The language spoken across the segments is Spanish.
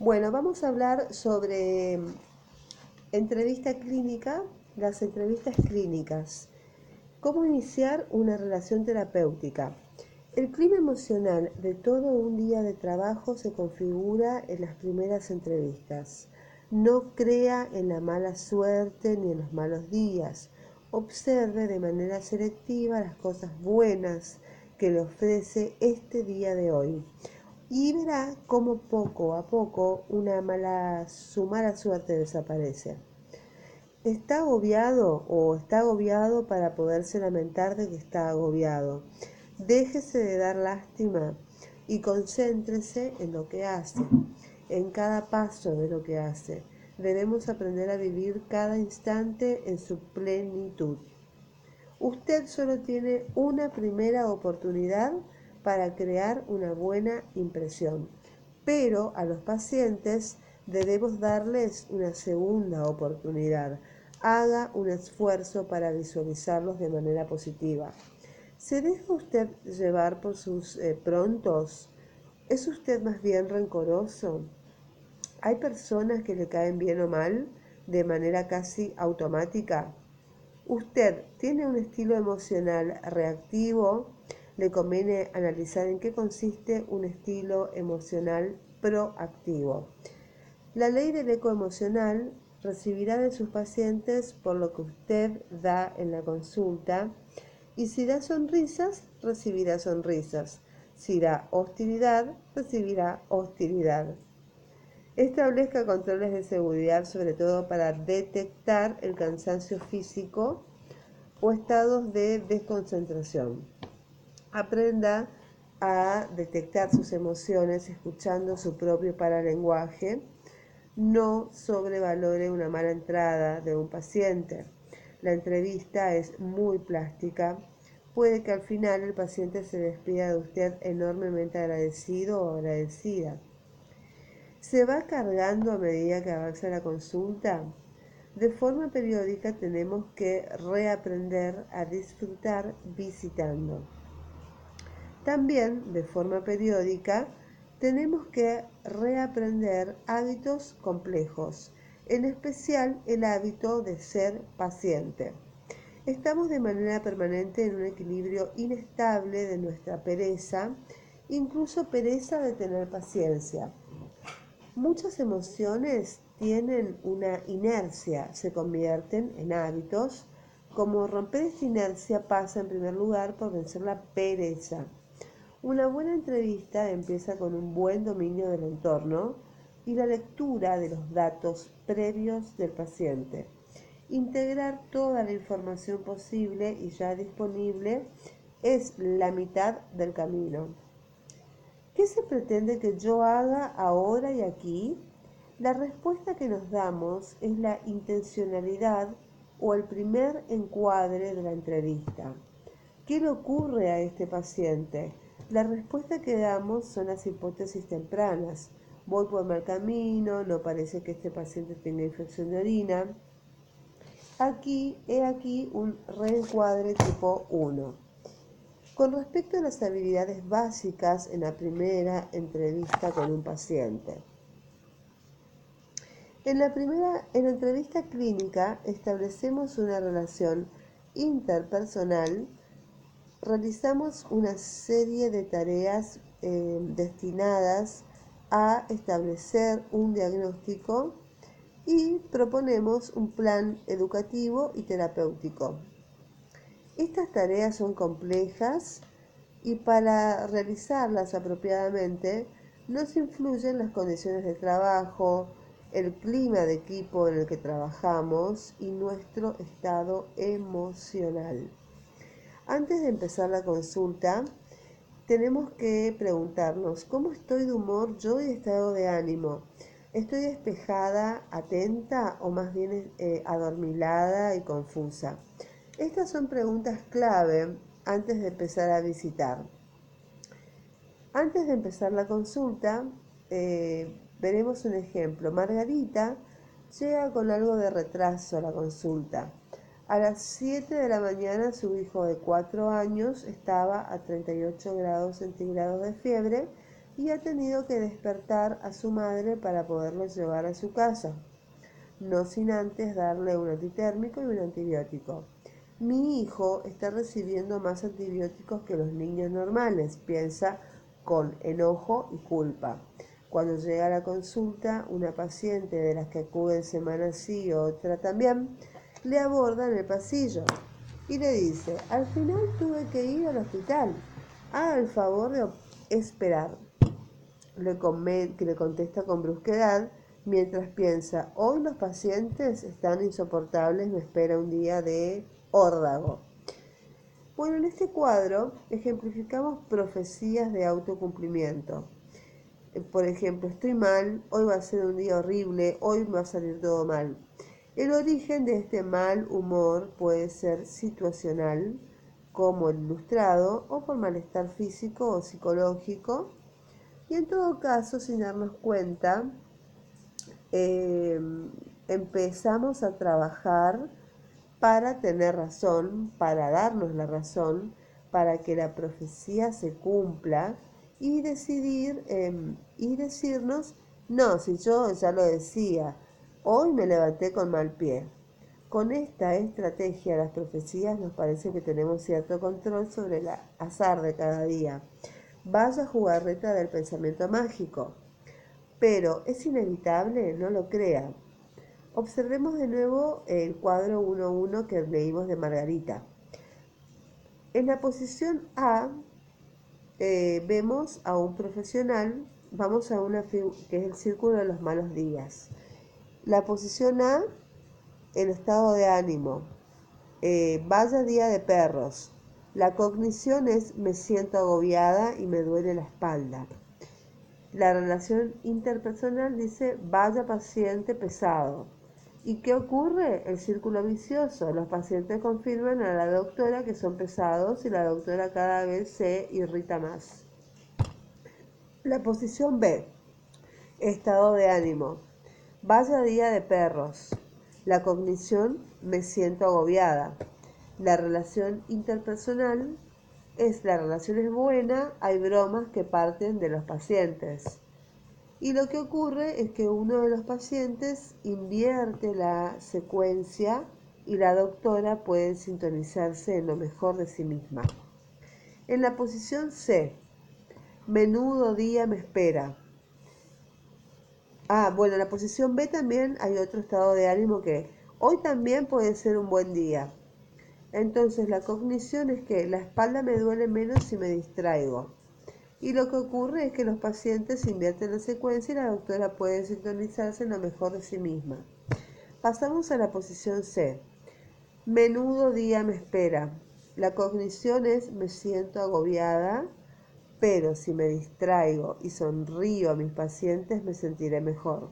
Bueno, vamos a hablar sobre entrevista clínica, las entrevistas clínicas. ¿Cómo iniciar una relación terapéutica? El clima emocional de todo un día de trabajo se configura en las primeras entrevistas. No crea en la mala suerte ni en los malos días. Observe de manera selectiva las cosas buenas que le ofrece este día de hoy y verá cómo poco a poco una mala, su mala suerte desaparece. ¿Está agobiado o está agobiado para poderse lamentar de que está agobiado? Déjese de dar lástima y concéntrese en lo que hace, en cada paso de lo que hace. Debemos aprender a vivir cada instante en su plenitud. Usted solo tiene una primera oportunidad para crear una buena impresión. Pero a los pacientes debemos darles una segunda oportunidad. Haga un esfuerzo para visualizarlos de manera positiva. ¿Se deja usted llevar por sus eh, prontos? ¿Es usted más bien rencoroso? ¿Hay personas que le caen bien o mal de manera casi automática? ¿Usted tiene un estilo emocional reactivo le conviene analizar en qué consiste un estilo emocional proactivo. La ley del eco emocional recibirá de sus pacientes por lo que usted da en la consulta y si da sonrisas, recibirá sonrisas. Si da hostilidad, recibirá hostilidad. Establezca controles de seguridad, sobre todo para detectar el cansancio físico o estados de desconcentración. Aprenda a detectar sus emociones escuchando su propio paralenguaje. No sobrevalore una mala entrada de un paciente. La entrevista es muy plástica. Puede que al final el paciente se despida de usted enormemente agradecido o agradecida. ¿Se va cargando a medida que avanza la consulta? De forma periódica tenemos que reaprender a disfrutar visitando. También, de forma periódica, tenemos que reaprender hábitos complejos, en especial el hábito de ser paciente. Estamos de manera permanente en un equilibrio inestable de nuestra pereza, incluso pereza de tener paciencia. Muchas emociones tienen una inercia, se convierten en hábitos. Como romper esta inercia pasa en primer lugar por vencer la pereza. Una buena entrevista empieza con un buen dominio del entorno y la lectura de los datos previos del paciente. Integrar toda la información posible y ya disponible es la mitad del camino. ¿Qué se pretende que yo haga ahora y aquí? La respuesta que nos damos es la intencionalidad o el primer encuadre de la entrevista. ¿Qué le ocurre a este paciente? La respuesta que damos son las hipótesis tempranas. Voy por mal camino, no parece que este paciente tenga infección de orina. Aquí, he aquí un reencuadre tipo 1. Con respecto a las habilidades básicas en la primera entrevista con un paciente. En la primera, en entrevista clínica establecemos una relación interpersonal realizamos una serie de tareas eh, destinadas a establecer un diagnóstico y proponemos un plan educativo y terapéutico. Estas tareas son complejas y para realizarlas apropiadamente nos influyen las condiciones de trabajo, el clima de equipo en el que trabajamos y nuestro estado emocional. Antes de empezar la consulta, tenemos que preguntarnos, ¿cómo estoy de humor yo y estado de ánimo? ¿Estoy despejada, atenta o más bien eh, adormilada y confusa? Estas son preguntas clave antes de empezar a visitar. Antes de empezar la consulta, eh, veremos un ejemplo. Margarita llega con algo de retraso a la consulta. A las 7 de la mañana su hijo de 4 años estaba a 38 grados centígrados de fiebre y ha tenido que despertar a su madre para poderlo llevar a su casa, no sin antes darle un antitérmico y un antibiótico. Mi hijo está recibiendo más antibióticos que los niños normales, piensa con enojo y culpa. Cuando llega a la consulta, una paciente de las que acuden semana sí, otra también, le aborda en el pasillo y le dice, al final tuve que ir al hospital, haga el favor de esperar. Le, que le contesta con brusquedad mientras piensa, hoy los pacientes están insoportables, me espera un día de órdago. Bueno, en este cuadro ejemplificamos profecías de autocumplimiento. Por ejemplo, estoy mal, hoy va a ser un día horrible, hoy va a salir todo mal. El origen de este mal humor puede ser situacional, como el ilustrado, o por malestar físico o psicológico, y en todo caso, sin darnos cuenta, eh, empezamos a trabajar para tener razón, para darnos la razón, para que la profecía se cumpla y decidir em, y decirnos, no, si yo ya lo decía, hoy me levanté con mal pie. Con esta estrategia las profecías nos parece que tenemos cierto control sobre el azar de cada día. Vaya jugarreta del pensamiento mágico. Pero es inevitable, no lo crea. Observemos de nuevo el cuadro 1.1 que leímos de Margarita. En la posición A eh, vemos a un profesional, vamos a una que es el círculo de los malos días. La posición A, el estado de ánimo. Eh, vaya día de perros. La cognición es me siento agobiada y me duele la espalda. La relación interpersonal dice vaya paciente pesado. ¿Y qué ocurre? El círculo vicioso. Los pacientes confirman a la doctora que son pesados y la doctora cada vez se irrita más. La posición B. Estado de ánimo. Vaya día de perros. La cognición me siento agobiada. La relación interpersonal es la relación es buena, hay bromas que parten de los pacientes. Y lo que ocurre es que uno de los pacientes invierte la secuencia y la doctora puede sintonizarse en lo mejor de sí misma. En la posición C, menudo día me espera. Ah, bueno, en la posición B también hay otro estado de ánimo que hoy también puede ser un buen día. Entonces la cognición es que la espalda me duele menos si me distraigo. Y lo que ocurre es que los pacientes invierten la secuencia y la doctora puede sintonizarse en lo mejor de sí misma. Pasamos a la posición C. Menudo día me espera. La cognición es me siento agobiada, pero si me distraigo y sonrío a mis pacientes me sentiré mejor.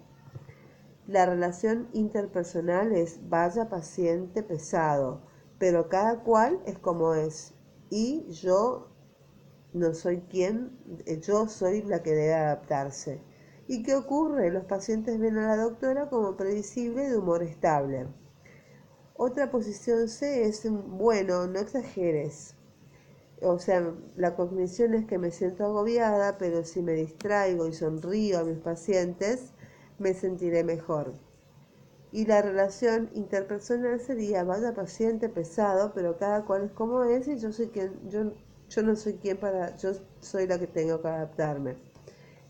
La relación interpersonal es vaya paciente pesado, pero cada cual es como es. Y yo no soy quien, eh, yo soy la que debe adaptarse. ¿Y qué ocurre? Los pacientes ven a la doctora como previsible de humor estable. Otra posición C es, bueno, no exageres. O sea, la cognición es que me siento agobiada, pero si me distraigo y sonrío a mis pacientes, me sentiré mejor. Y la relación interpersonal sería, vaya paciente pesado, pero cada cual es como es y yo soy quien, yo yo no soy quien para, yo soy la que tengo que adaptarme.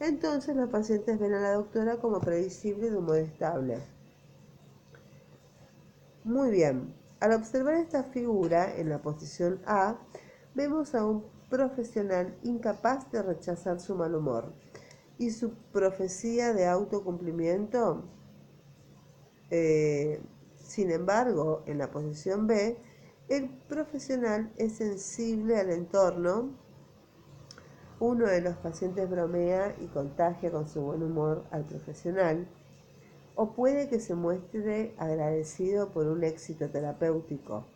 Entonces los pacientes ven a la doctora como previsible de humor estable. Muy bien, al observar esta figura en la posición A, vemos a un profesional incapaz de rechazar su mal humor y su profecía de autocumplimiento. Eh, sin embargo, en la posición B, el profesional es sensible al entorno. Uno de los pacientes bromea y contagia con su buen humor al profesional. O puede que se muestre agradecido por un éxito terapéutico.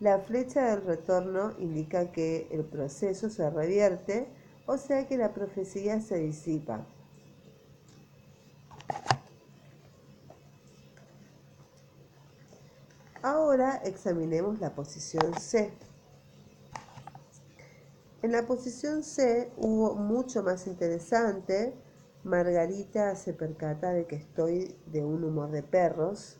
La flecha del retorno indica que el proceso se revierte, o sea que la profecía se disipa. Ahora examinemos la posición C. En la posición C hubo mucho más interesante. Margarita se percata de que estoy de un humor de perros.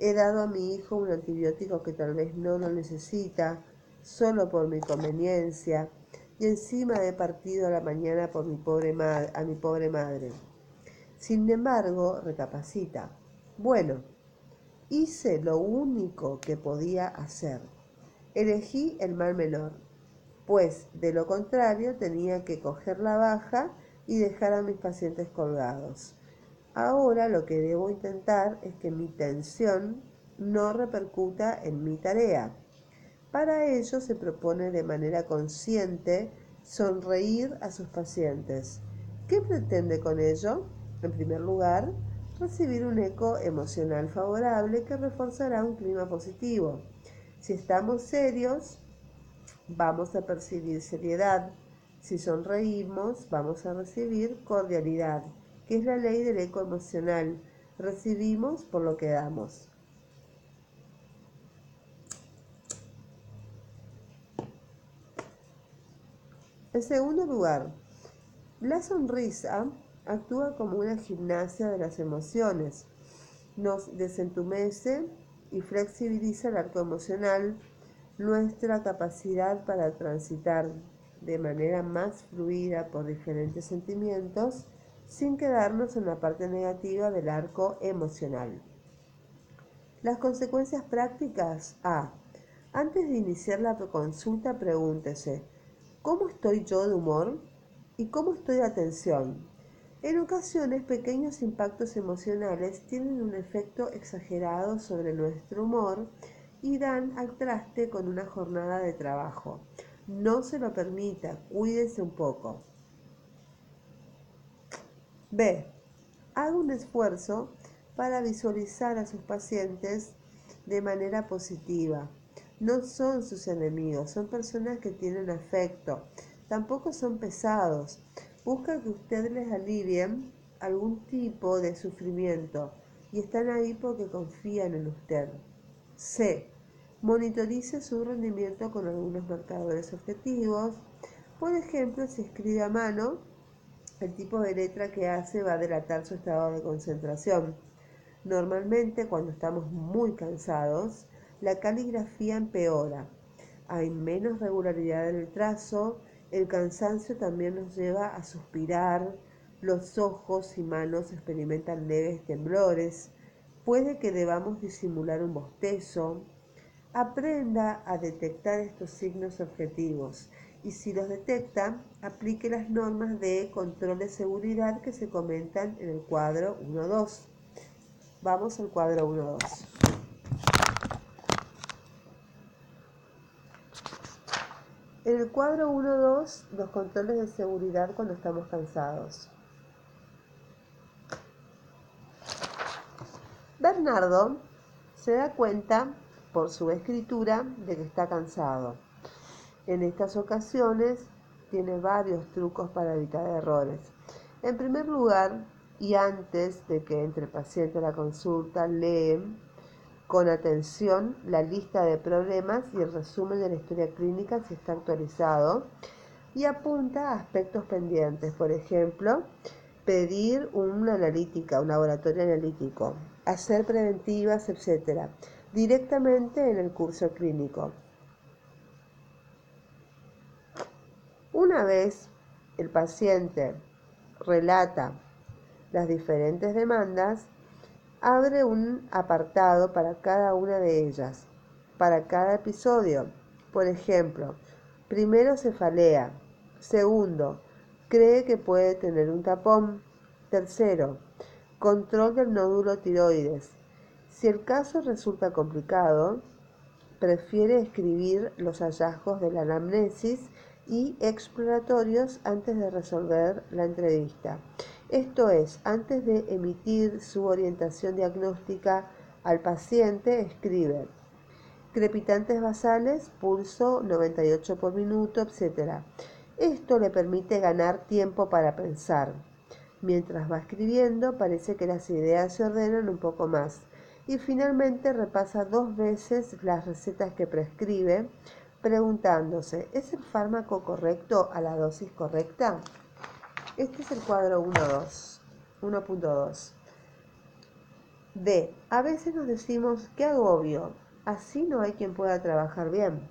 He dado a mi hijo un antibiótico que tal vez no lo necesita, solo por mi conveniencia, y encima he partido a la mañana por mi pobre a mi pobre madre. Sin embargo, recapacita. Bueno, hice lo único que podía hacer. Elegí el mal menor pues de lo contrario tenía que coger la baja y dejar a mis pacientes colgados. Ahora lo que debo intentar es que mi tensión no repercuta en mi tarea. Para ello se propone de manera consciente sonreír a sus pacientes. ¿Qué pretende con ello? En primer lugar, recibir un eco emocional favorable que reforzará un clima positivo. Si estamos serios, vamos a percibir seriedad. Si sonreímos, vamos a recibir cordialidad, que es la ley del eco emocional. Recibimos por lo que damos. En segundo lugar, la sonrisa actúa como una gimnasia de las emociones. Nos desentumece y flexibiliza el arco emocional nuestra capacidad para transitar de manera más fluida por diferentes sentimientos sin quedarnos en la parte negativa del arco emocional. Las consecuencias prácticas A. Antes de iniciar la consulta, pregúntese, ¿cómo estoy yo de humor? ¿Y cómo estoy de atención? En ocasiones, pequeños impactos emocionales tienen un efecto exagerado sobre nuestro humor y dan al traste con una jornada de trabajo. No se lo permita, cuídese un poco. B. Haga un esfuerzo para visualizar a sus pacientes de manera positiva. No son sus enemigos, son personas que tienen afecto. Tampoco son pesados. Busca que ustedes les alivien algún tipo de sufrimiento y están ahí porque confían en usted. C. Monitorice su rendimiento con algunos marcadores objetivos. Por ejemplo, si escribe a mano, el tipo de letra que hace va a delatar su estado de concentración. Normalmente, cuando estamos muy cansados, la caligrafía empeora. Hay menos regularidad en el trazo, el cansancio también nos lleva a suspirar, los ojos y manos experimentan leves temblores, puede que debamos disimular un bostezo. Aprenda a detectar estos signos objetivos y si los detecta, aplique las normas de control de seguridad que se comentan en el cuadro 1.2. Vamos al cuadro 1.2. En el cuadro 1.2, los controles de seguridad cuando estamos cansados. Bernardo se da cuenta por su escritura de que está cansado. En estas ocasiones tiene varios trucos para evitar errores. En primer lugar, y antes de que entre el paciente a la consulta, lee con atención la lista de problemas y el resumen de la historia clínica si está actualizado y apunta a aspectos pendientes, por ejemplo, pedir una analítica, un laboratorio analítico, hacer preventivas, etc., directamente en el curso clínico. Una vez el paciente relata las diferentes demandas, abre un apartado para cada una de ellas, para cada episodio. Por ejemplo, primero cefalea, segundo, cree que puede tener un tapón, tercero, control del nódulo tiroides. Si el caso resulta complicado, prefiere escribir los hallazgos de la anamnesis y exploratorios antes de resolver la entrevista. Esto es, antes de emitir su orientación diagnóstica al paciente, escribe crepitantes basales, pulso 98 por minuto, etc. Esto le permite ganar tiempo para pensar. Mientras va escribiendo, parece que las ideas se ordenan un poco más. Y finalmente repasa dos veces las recetas que prescribe preguntándose, ¿es el fármaco correcto a la dosis correcta? Este es el cuadro 1.2. 1.2. D. A veces nos decimos, qué agobio, así no hay quien pueda trabajar bien.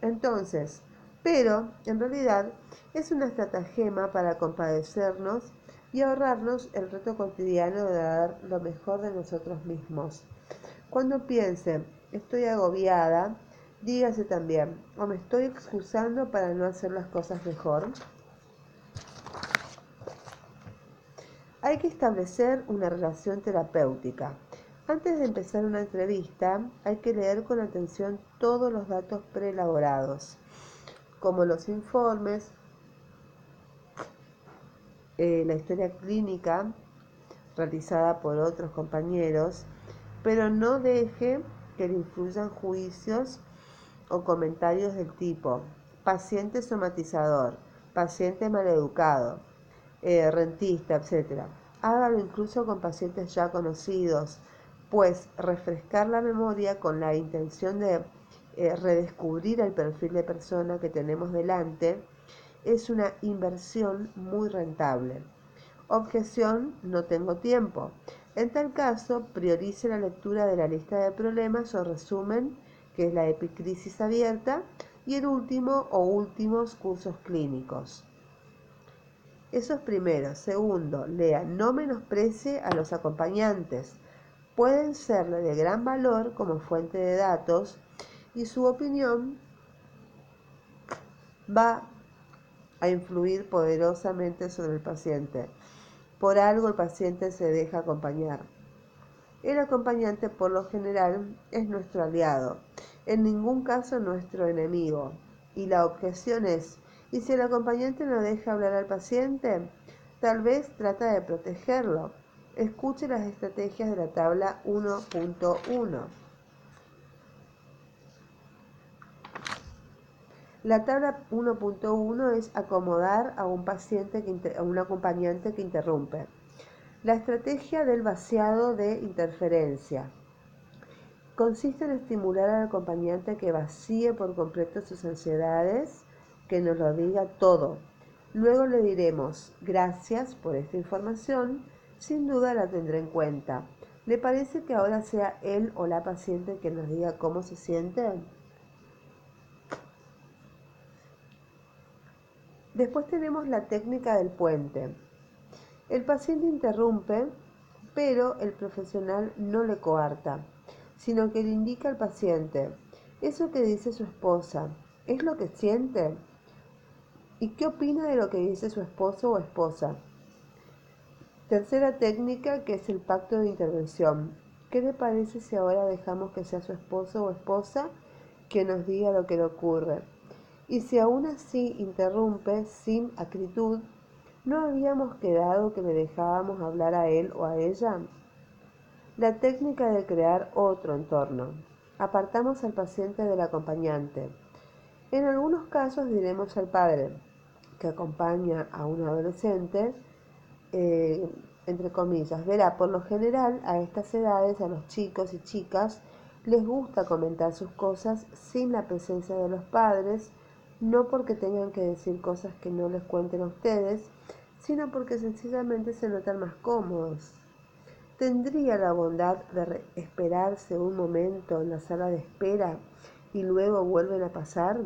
Entonces, pero en realidad es una estratagema para compadecernos y ahorrarnos el reto cotidiano de dar lo mejor de nosotros mismos. Cuando piense, estoy agobiada, dígase también, o me estoy excusando para no hacer las cosas mejor. Hay que establecer una relación terapéutica. Antes de empezar una entrevista, hay que leer con atención todos los datos preelaborados, como los informes, eh, la historia clínica realizada por otros compañeros, pero no deje que le influyan juicios o comentarios del tipo paciente somatizador, paciente maleducado, eh, rentista, etc. Hágalo incluso con pacientes ya conocidos, pues refrescar la memoria con la intención de eh, redescubrir el perfil de persona que tenemos delante es una inversión muy rentable. Objeción, no tengo tiempo. En tal caso, priorice la lectura de la lista de problemas o resumen, que es la epicrisis abierta, y el último o últimos cursos clínicos. Eso es primero. Segundo, lea, no menosprecie a los acompañantes. Pueden serle de gran valor como fuente de datos y su opinión va a influir poderosamente sobre el paciente. Por algo el paciente se deja acompañar. El acompañante por lo general es nuestro aliado, en ningún caso nuestro enemigo. Y la objeción es, y si el acompañante no deja hablar al paciente, tal vez trata de protegerlo. Escuche las estrategias de la tabla 1.1. La tabla 1.1 es acomodar a un paciente, a un acompañante que interrumpe. La estrategia del vaciado de interferencia consiste en estimular al acompañante que vacíe por completo sus ansiedades que nos lo diga todo. Luego le diremos, gracias por esta información, sin duda la tendré en cuenta. ¿Le parece que ahora sea él o la paciente que nos diga cómo se siente? Después tenemos la técnica del puente. El paciente interrumpe, pero el profesional no le coarta, sino que le indica al paciente, eso que dice su esposa, ¿es lo que siente? ¿Y qué opina de lo que dice su esposo o esposa? Tercera técnica que es el pacto de intervención. ¿Qué le parece si ahora dejamos que sea su esposo o esposa que nos diga lo que le ocurre? Y si aún así interrumpe sin acritud, ¿no habíamos quedado que le dejábamos hablar a él o a ella? La técnica de crear otro entorno. Apartamos al paciente del acompañante. En algunos casos diremos al padre que acompaña a un adolescente, eh, entre comillas, verá, por lo general a estas edades a los chicos y chicas les gusta comentar sus cosas sin la presencia de los padres, no porque tengan que decir cosas que no les cuenten a ustedes, sino porque sencillamente se notan más cómodos. ¿Tendría la bondad de esperarse un momento en la sala de espera y luego vuelven a pasar?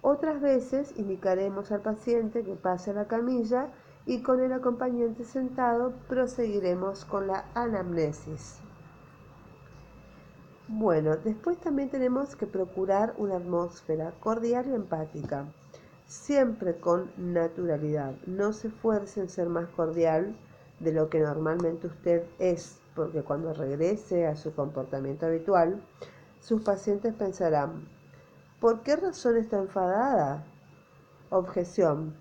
Otras veces indicaremos al paciente que pase la camilla y con el acompañante sentado proseguiremos con la anamnesis. Bueno, después también tenemos que procurar una atmósfera cordial y empática, siempre con naturalidad. No se esfuerce en ser más cordial de lo que normalmente usted es, porque cuando regrese a su comportamiento habitual, sus pacientes pensarán, ¿Por qué razón está enfadada? Objeción.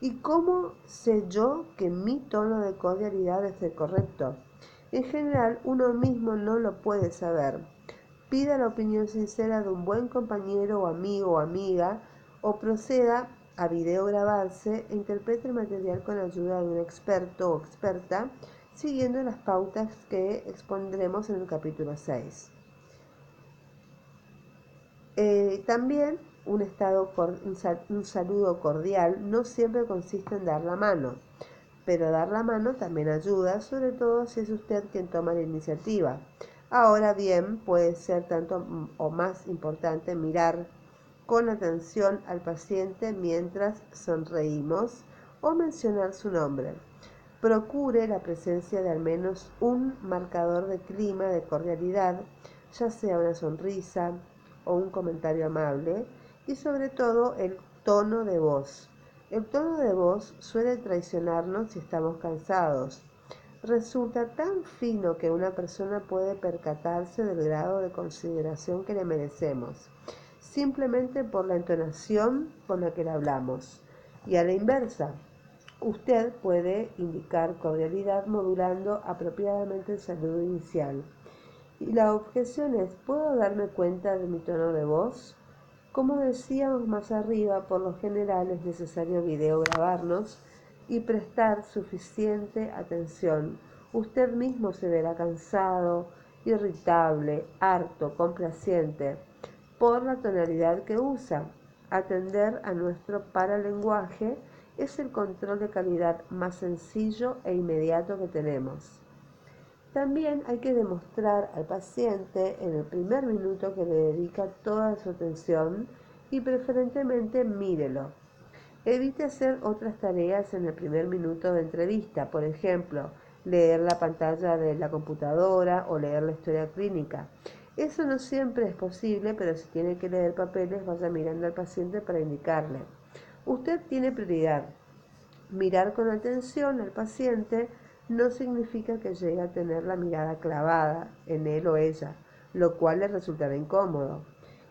¿Y cómo sé yo que mi tono de cordialidad es el correcto? En general, uno mismo no lo puede saber. Pida la opinión sincera de un buen compañero o amigo o amiga o proceda a videograbarse e interprete el material con ayuda de un experto o experta siguiendo las pautas que expondremos en el capítulo 6. Eh, también un, estado, un saludo cordial no siempre consiste en dar la mano, pero dar la mano también ayuda, sobre todo si es usted quien toma la iniciativa. Ahora bien, puede ser tanto o más importante mirar con atención al paciente mientras sonreímos o mencionar su nombre. Procure la presencia de al menos un marcador de clima de cordialidad, ya sea una sonrisa o un comentario amable, y sobre todo el tono de voz. El tono de voz suele traicionarnos si estamos cansados. Resulta tan fino que una persona puede percatarse del grado de consideración que le merecemos simplemente por la entonación con la que le hablamos. Y a la inversa, usted puede indicar cordialidad modulando apropiadamente el saludo inicial. Y la objeción es, ¿puedo darme cuenta de mi tono de voz? Como decíamos más arriba, por lo general es necesario videograbarnos y prestar suficiente atención. Usted mismo se verá cansado, irritable, harto, complaciente por la tonalidad que usa. Atender a nuestro paralenguaje es el control de calidad más sencillo e inmediato que tenemos. También hay que demostrar al paciente en el primer minuto que le dedica toda su atención y preferentemente mírelo. Evite hacer otras tareas en el primer minuto de entrevista, por ejemplo, leer la pantalla de la computadora o leer la historia clínica. Eso no siempre es posible, pero si tiene que leer papeles, vaya mirando al paciente para indicarle. Usted tiene prioridad. Mirar con atención al paciente no significa que llegue a tener la mirada clavada en él o ella, lo cual le resultará incómodo.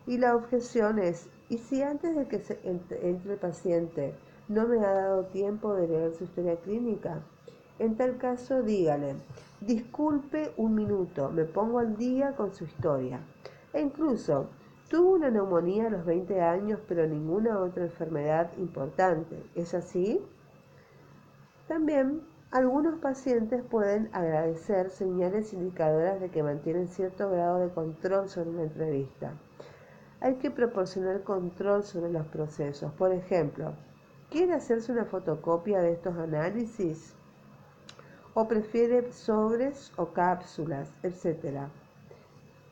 Y la objeción es, ¿y si antes de que se entre, el paciente no me ha dado tiempo de leer su historia clínica? En tal caso, dígale, disculpe un minuto, me pongo al día con su historia. E incluso, tuvo una neumonía a los 20 años, pero ninguna otra enfermedad importante. ¿Es así? También, algunos pacientes pueden agradecer señales indicadoras de que mantienen cierto grado de control sobre la entrevista. Hay que proporcionar control sobre los procesos. Por ejemplo, ¿quiere hacerse una fotocopia de estos análisis? o prefiere sobres o cápsulas, etc.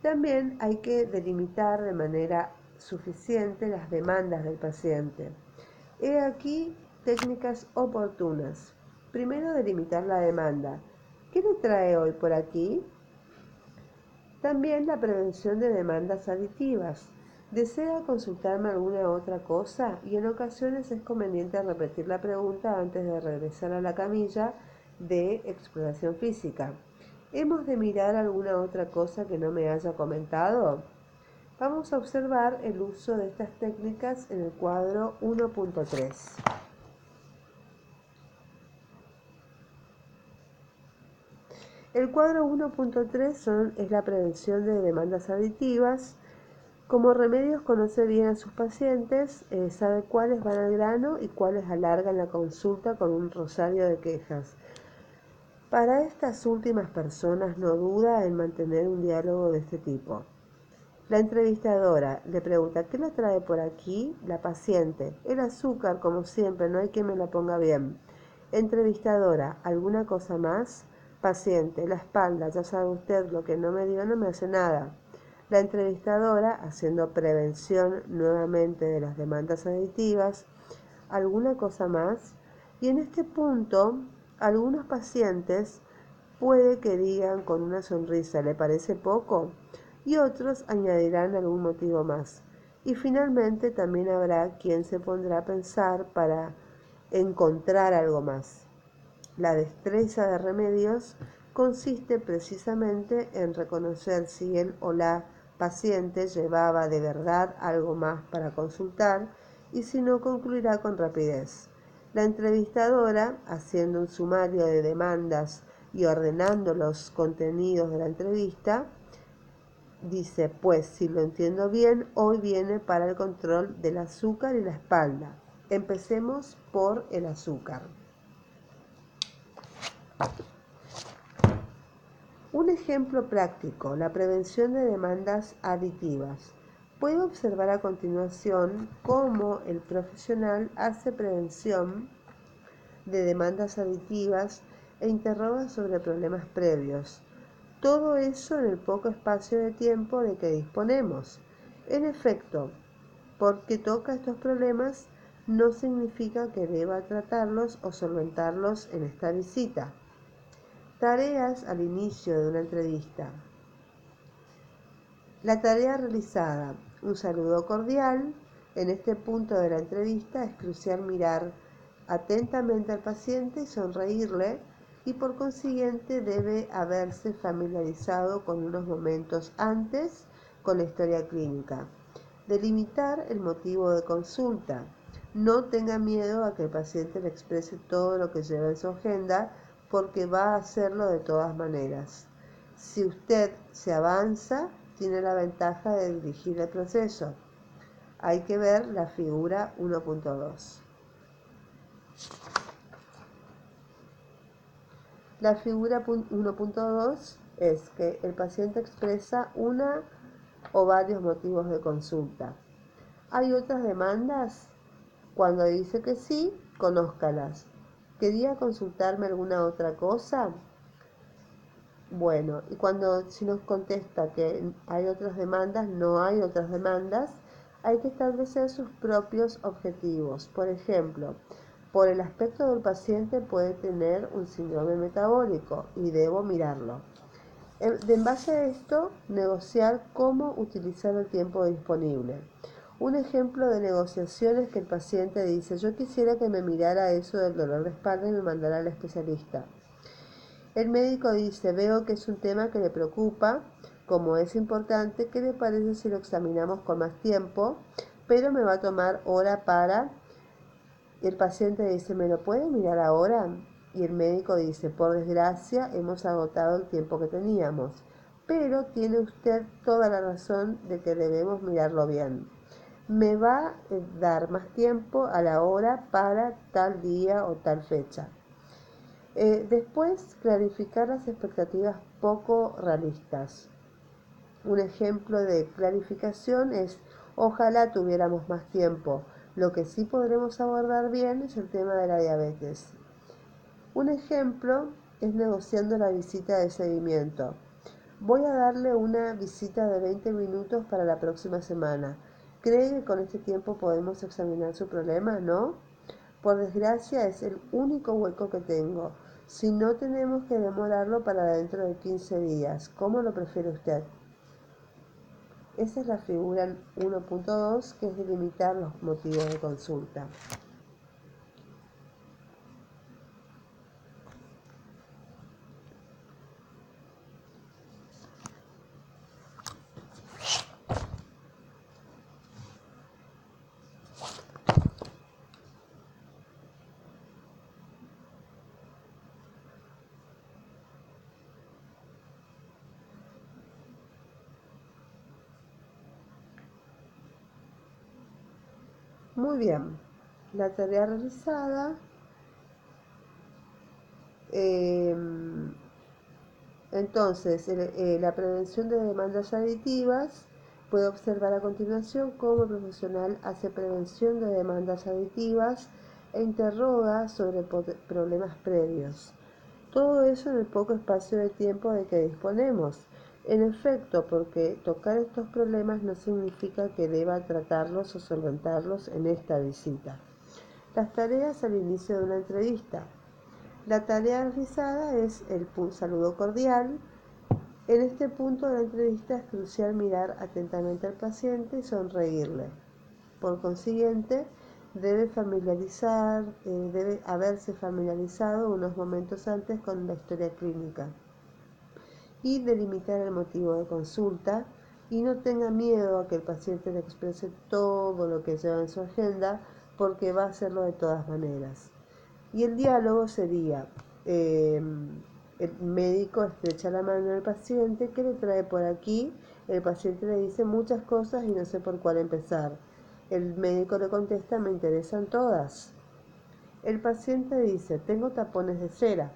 También hay que delimitar de manera suficiente las demandas del paciente. He aquí técnicas oportunas. Primero, delimitar la demanda. ¿Qué le trae hoy por aquí? También la prevención de demandas aditivas. ¿Desea consultarme alguna otra cosa? Y en ocasiones es conveniente repetir la pregunta antes de regresar a la camilla de exploración física. ¿Hemos de mirar alguna otra cosa que no me haya comentado? Vamos a observar el uso de estas técnicas en el cuadro 1.3. El cuadro 1.3 es la prevención de demandas aditivas. Como remedios conoce bien a sus pacientes, eh, sabe cuáles van al grano y cuáles alargan la consulta con un rosario de quejas. Para estas últimas personas no duda en mantener un diálogo de este tipo. La entrevistadora le pregunta, ¿qué le trae por aquí? La paciente, el azúcar, como siempre, no hay quien me la ponga bien. Entrevistadora, ¿alguna cosa más? Paciente, la espalda, ya sabe usted, lo que no me dio no me hace nada. La entrevistadora, haciendo prevención nuevamente de las demandas aditivas, ¿alguna cosa más? Y en este punto algunos pacientes puede que digan con una sonrisa, ¿le parece poco? Y otros añadirán algún motivo más. Y finalmente también habrá quien se pondrá a pensar para encontrar algo más. La destreza de remedios consiste precisamente en reconocer si él o la paciente llevaba de verdad algo más para consultar y si no concluirá con rapidez. La entrevistadora, haciendo un sumario de demandas y ordenando los contenidos de la entrevista, dice, pues si lo entiendo bien, hoy viene para el control del azúcar y la espalda. Empecemos por el azúcar. Un ejemplo práctico, la prevención de demandas aditivas. Puede observar a continuación cómo el profesional hace prevención de demandas aditivas e interroga sobre problemas previos. Todo eso en el poco espacio de tiempo de que disponemos. En efecto, porque toca estos problemas no significa que deba tratarlos o solventarlos en esta visita. Tareas al inicio de una entrevista. La tarea realizada. Un saludo cordial. En este punto de la entrevista es crucial mirar atentamente al paciente y sonreírle y por consiguiente debe haberse familiarizado con unos momentos antes con la historia clínica. Delimitar el motivo de consulta. No tenga miedo a que el paciente le exprese todo lo que lleva en su agenda porque va a hacerlo de todas maneras. Si usted se avanza, tiene la ventaja de dirigir el proceso. Hay que ver la figura 1.2. La figura 1.2 es que el paciente expresa una o varios motivos de consulta. Hay otras demandas cuando dice que sí, conózcalas. ¿Quería consultarme alguna otra cosa? Bueno, y cuando si nos contesta que hay otras demandas, no hay otras demandas, hay que establecer sus propios objetivos. Por ejemplo, por el aspecto del paciente puede tener un síndrome metabólico y debo mirarlo. En base a esto, negociar cómo utilizar el tiempo disponible. Un ejemplo de negociación es que el paciente dice, yo quisiera que me mirara eso del dolor de espalda y me mandara al especialista. El médico dice, veo que es un tema que le preocupa, como es importante, ¿qué le parece si lo examinamos con más tiempo? Pero me va a tomar hora para... El paciente dice, ¿me lo puede mirar ahora? Y el médico dice, por desgracia, hemos agotado el tiempo que teníamos, pero tiene usted toda la razón de que debemos mirarlo bien me va a dar más tiempo a la hora para tal día o tal fecha. Eh, después, clarificar las expectativas poco realistas. Un ejemplo de clarificación es, ojalá tuviéramos más tiempo. Lo que sí podremos abordar bien es el tema de la diabetes. Un ejemplo es negociando la visita de seguimiento. Voy a darle una visita de 20 minutos para la próxima semana. ¿Cree que con este tiempo podemos examinar su problema? ¿No? Por desgracia es el único hueco que tengo. Si no tenemos que demorarlo para dentro de 15 días, ¿cómo lo prefiere usted? Esa es la figura 1.2 que es delimitar los motivos de consulta. Muy bien, la tarea realizada. Em, entonces, eh, la prevención de demandas aditivas puede observar a continuación cómo el profesional hace prevención de demandas aditivas e interroga sobre problemas previos. Todo eso en el poco espacio de tiempo de que disponemos. En efecto, porque tocar estos problemas no significa que deba tratarlos o solventarlos en esta visita. Las tareas al inicio de una entrevista. La tarea realizada es el saludo cordial. En este punto de la entrevista es crucial mirar atentamente al paciente y sonreírle. Por consiguiente, debe familiarizar, eh, debe haberse familiarizado unos momentos antes con la historia clínica y delimitar el motivo de consulta y no tenga miedo a que el paciente le exprese todo lo que lleva en su agenda porque va a hacerlo de todas maneras. Y el diálogo sería, eh, el médico estrecha la mano del paciente, ¿qué le trae por aquí? El paciente le dice muchas cosas y no sé por cuál empezar. El médico le contesta, me interesan todas. El paciente dice, tengo tapones de cera,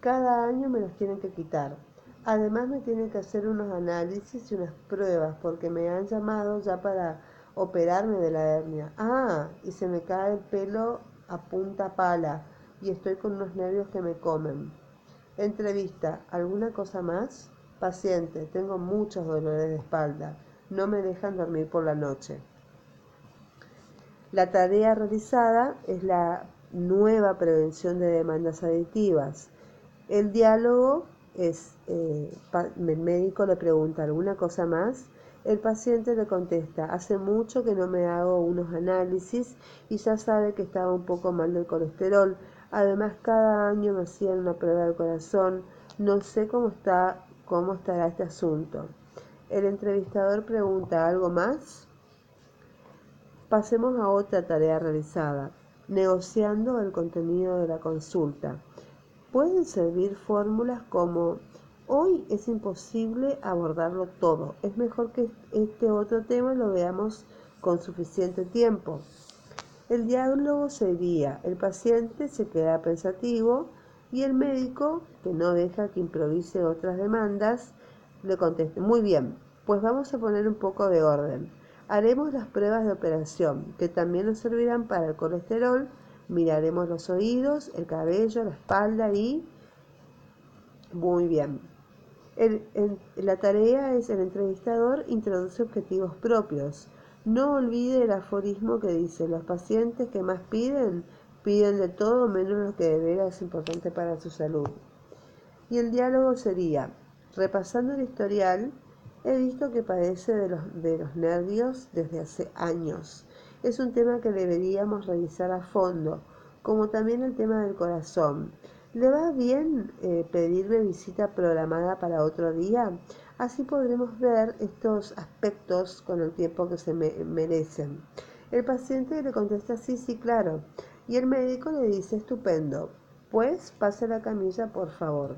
cada año me los tienen que quitar. Además me tienen que hacer unos análisis y unas pruebas porque me han llamado ya para operarme de la hernia. Ah, y se me cae el pelo a punta pala y estoy con unos nervios que me comen. Entrevista, ¿alguna cosa más? Paciente, tengo muchos dolores de espalda. No me dejan dormir por la noche. La tarea realizada es la nueva prevención de demandas aditivas. El diálogo eh, el médico le pregunta alguna cosa más, el paciente le contesta, hace mucho que no me hago unos análisis y ya sabe que estaba un poco mal del colesterol. Además, cada año me hacían una prueba del corazón. No sé cómo está, cómo estará este asunto. El entrevistador pregunta, ¿algo más? Pasemos a otra tarea realizada, negociando el contenido de la consulta. Pueden servir fórmulas como hoy es imposible abordarlo todo, es mejor que este otro tema lo veamos con suficiente tiempo. El diálogo sería, el paciente se queda pensativo y el médico, que no deja que improvise otras demandas, le conteste, muy bien, pues vamos a poner un poco de orden. Haremos las pruebas de operación, que también nos servirán para el colesterol. Miraremos los oídos, el cabello, la espalda y... Muy bien. la tarea es el entrevistador introduce objetivos propios. No olvide el aforismo que dice, los pacientes que más piden, piden de todo menos lo que de veras es importante para su salud. Y el diálogo sería, repasando el historial, He visto que padece de los, de los nervios desde hace años. Es un tema que deberíamos revisar a fondo, como también el tema del corazón. ¿Le va bien eh, pedirme visita programada para otro día? Así podremos ver estos aspectos con el tiempo que se merecen. El paciente le contesta sí, sí, claro. Y el médico le dice estupendo. Pues pase la camilla, por favor.